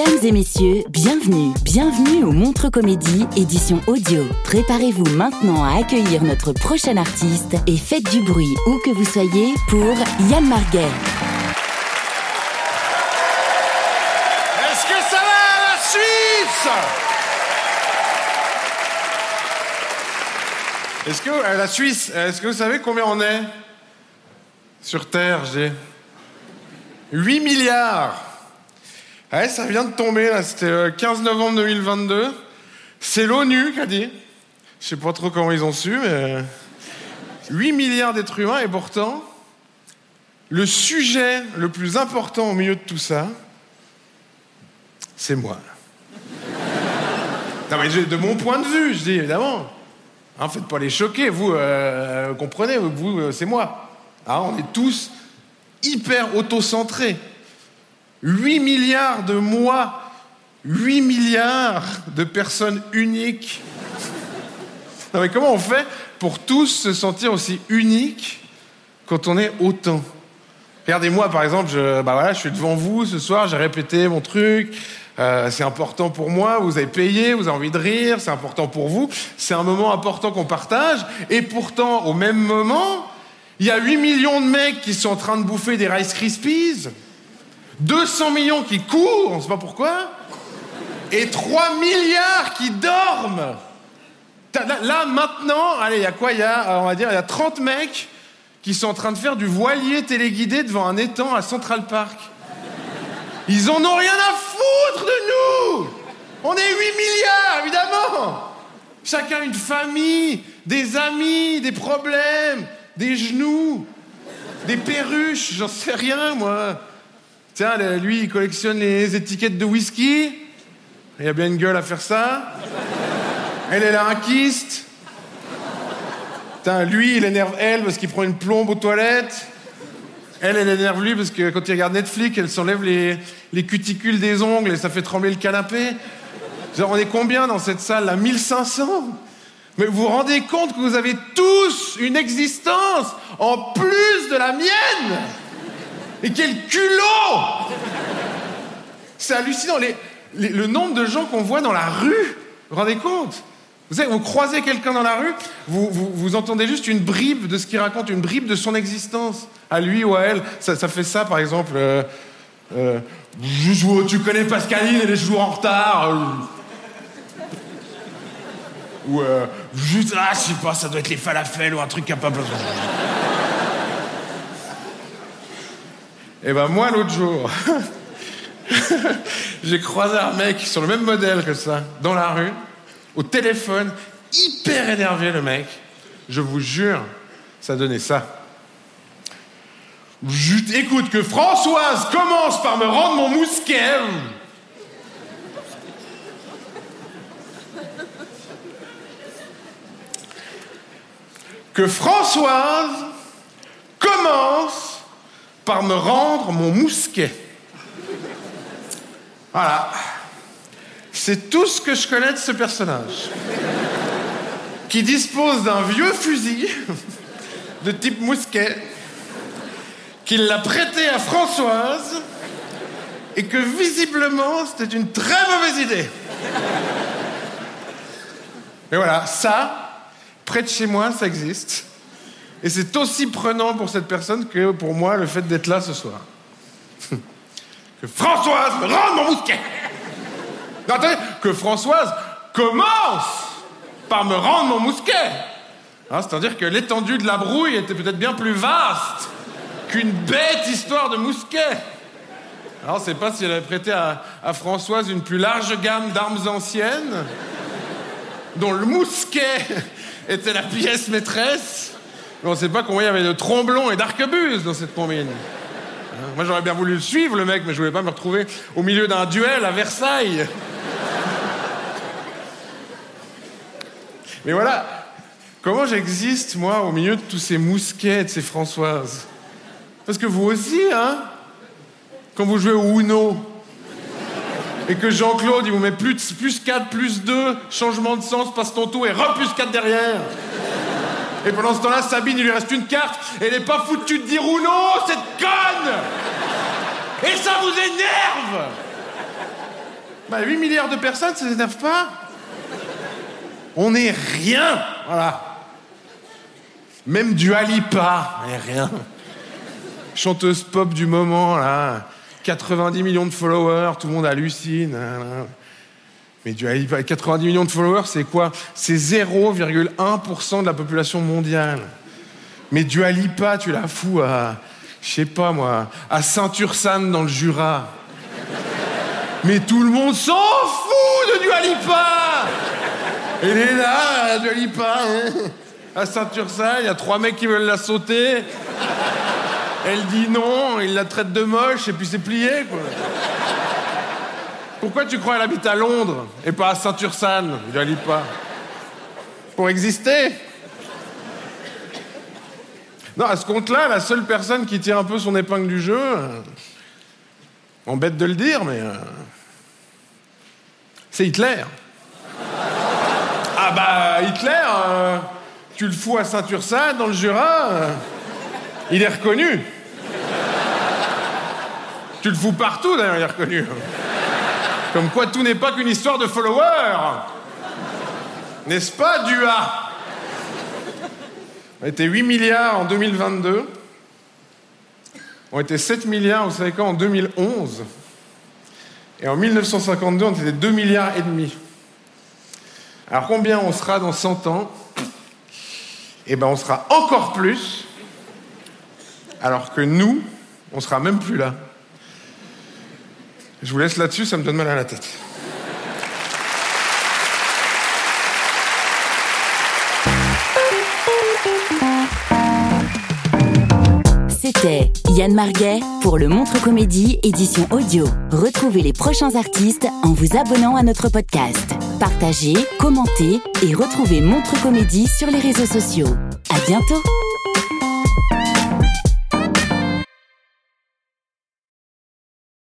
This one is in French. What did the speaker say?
Mesdames et messieurs, bienvenue, bienvenue au Montre Comédie, édition audio. Préparez-vous maintenant à accueillir notre prochain artiste et faites du bruit où que vous soyez pour Yann Marguet. Est-ce que ça va la Suisse? Est-ce que euh, la Suisse, est-ce que vous savez combien on est? Sur Terre, j'ai 8 milliards. Ouais, ça vient de tomber là, c'était le 15 novembre 2022. C'est l'ONU qui a dit. Je sais pas trop comment ils ont su, mais 8 milliards d'êtres humains et pourtant le sujet le plus important au milieu de tout ça, c'est moi. Non, mais de mon point de vue, je dis évidemment. Hein, faites pas les choquer, vous euh, comprenez, vous, euh, c'est moi. Hein, on est tous hyper autocentrés. 8 milliards de moi, 8 milliards de personnes uniques. Non, mais comment on fait pour tous se sentir aussi uniques quand on est autant? Regardez-moi, par exemple, je, bah suis devant vous ce soir, j'ai répété mon truc. euh, c'est important pour moi, vous avez payé, vous avez envie de rire, c'est important pour vous. C'est un moment important qu'on partage. Et pourtant, au même moment, il y a 8 millions de mecs qui sont en train de bouffer des Rice Krispies, 200 millions qui courent, on ne sait pas pourquoi, et 3 milliards qui dorment. Là, maintenant, allez, il y a quoi y a, on va dire, il y a 30 mecs qui sont en train de faire du voilier téléguidé devant un étang à Central Park. Ils en ont rien à foutre de nous On est 8 milliards, évidemment Chacun une famille, des amis, des problèmes, des genoux, des perruches, j'en sais rien, moi. Lui, il collectionne les étiquettes de whisky. Il y a bien une gueule à faire ça. Elle, kyste. Putain, lui, il énerve elle parce qu'il prend une plombe aux toilettes. Elle, elle énerve lui parce que quand il regarde Netflix, elle s'enlève les, les cuticules des ongles et ça fait trembler le canapé. Genre, on est combien dans cette salle là? 1500 Mais vous vous rendez compte que vous avez tous une existence en plus de la mienne? Et quel culot C'est hallucinant, les- le nombre de gens qu'on voit dans la rue. Vous vous rendez compte? Vous, savez, vous croisez quelqu'un dans la rue, vous, entendez juste une bribe de ce qu'il raconte, une bribe de son existence, à lui ou à elle. Ça, fait ça, par exemple. euh, euh, tu connais Pascaline, elle est toujours en retard. Ou euh, juste, ah, je sais pas, ça doit être les falafels ou un truc capable. Et ben moi, l'autre jour, j'ai croisé un mec sur le même modèle que ça, dans la rue, au téléphone, hyper énervé le mec. Je vous jure, ça donnait ça. Écoute, que Françoise commence par me rendre mon mousquet. Que Françoise commence par me rendre mon mousquet. Voilà. C'est tout ce que je connais de ce personnage. Qui dispose d'un vieux fusil de type mousquet, qu'il l'a prêté à Françoise et que visiblement c'était une très mauvaise idée. Et voilà, ça, près de chez moi, ça existe. Et c'est aussi prenant pour cette personne que pour moi le fait d'être là ce soir. que Françoise me rende mon mousquet Non, que Françoise commence par me rendre mon mousquet Hein, C'est-à-dire que l'étendue de la brouille était peut-être bien plus vaste qu'une bête histoire de mousquet. Alors, on ne sait pas si elle avait prêté à Françoise une plus large gamme d'armes anciennes, dont le mousquet était la pièce maîtresse. On ne sait pas combien il y avait de tromblons et d'arquebuses dans cette combine. Hein, Moi, j'aurais bien voulu le suivre, le mec, mais je voulais pas me retrouver au milieu d'un duel à Versailles. Mais voilà, comment j'existe, moi, au milieu de tous ces mousquets, de ces Françoises? Parce que vous aussi, hein Quand vous jouez au Uno, et que Jean-Claude, il vous met plus, plus 4, plus 2, changement de sens, passe ton tour, et re plus 4 derrière. Et pendant ce temps-là, Sabine, il lui reste une carte, et elle est pas foutue de dire Uno, cette conne Et ça vous énerve Bah, 8 milliards de personnes, ça s'énerve pas on n'est rien, voilà. Même du Alipa, on n'est rien. Chanteuse pop du moment, là. 90 millions de followers, tout le monde hallucine. Mais du Alipa, 90 millions de followers, c'est quoi? C'est 0,1% de la population mondiale. Mais du Alipa, tu la fous à, je sais pas moi, à Saint-Ursanne dans le Jura. Mais tout le monde s'en fout de du Alipa elle est là, pas. Hein. À Saint-Ursin, il y a trois mecs qui veulent la sauter. Elle dit non, il la traite de moche et puis c'est plié, quoi. Pourquoi tu crois qu'elle habite à Londres et pas à Saint-Ursanne? Lis pas. Pour exister? Non, à ce compte-là, la seule personne qui tire un peu son épingle du jeu, euh, embête de le dire, mais euh, c'est Hitler. Ah bah Hitler, euh, tu le fous à Saint-Ursanne, dans le Jura, il est reconnu. tu le fous partout d'ailleurs, il est reconnu. Comme quoi tout n'est pas qu'une histoire de followers. N'est-ce pas, Dua? On était 8 milliards en 2022. On était 7 milliards, vous savez quand, en 2011. Et en 1952, on était 2 milliards et demi. Alors combien on sera dans 100 ans? Eh ben on sera encore plus, alors que nous, on sera même plus là. Je vous laisse là-dessus, ça me donne mal à la tête. C'était Yann Marguet pour le Montre Comédie édition audio. Retrouvez les prochains artistes en vous abonnant à notre podcast. Partagez, commentez et retrouvez Montre Comédie sur les réseaux sociaux. À bientôt!